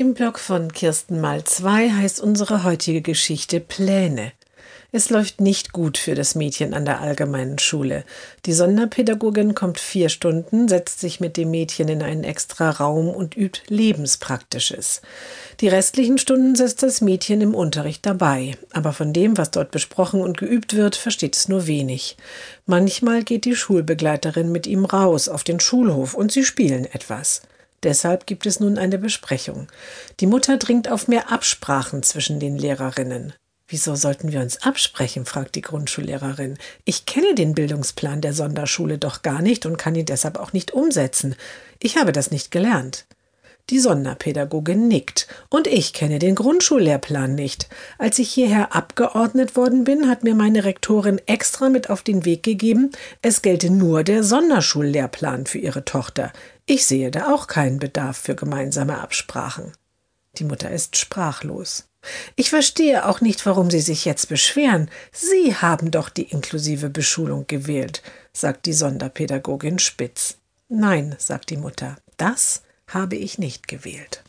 Im Blog von Kirsten mal 2 heißt unsere heutige Geschichte Pläne. Es läuft nicht gut für das Mädchen an der allgemeinen Schule. Die Sonderpädagogin kommt vier Stunden, setzt sich mit dem Mädchen in einen extra Raum und übt Lebenspraktisches. Die restlichen Stunden sitzt das Mädchen im Unterricht dabei, aber von dem, was dort besprochen und geübt wird, versteht es nur wenig. Manchmal geht die Schulbegleiterin mit ihm raus auf den Schulhof und sie spielen etwas. Deshalb gibt es nun eine Besprechung. Die Mutter dringt auf mehr Absprachen zwischen den Lehrerinnen. Wieso sollten wir uns absprechen? fragt die Grundschullehrerin. Ich kenne den Bildungsplan der Sonderschule doch gar nicht und kann ihn deshalb auch nicht umsetzen. Ich habe das nicht gelernt. Die Sonderpädagogin nickt. Und ich kenne den Grundschullehrplan nicht. Als ich hierher abgeordnet worden bin, hat mir meine Rektorin extra mit auf den Weg gegeben, es gelte nur der Sonderschullehrplan für ihre Tochter. Ich sehe da auch keinen Bedarf für gemeinsame Absprachen. Die Mutter ist sprachlos. Ich verstehe auch nicht, warum Sie sich jetzt beschweren. Sie haben doch die inklusive Beschulung gewählt, sagt die Sonderpädagogin spitz. Nein, sagt die Mutter, das habe ich nicht gewählt.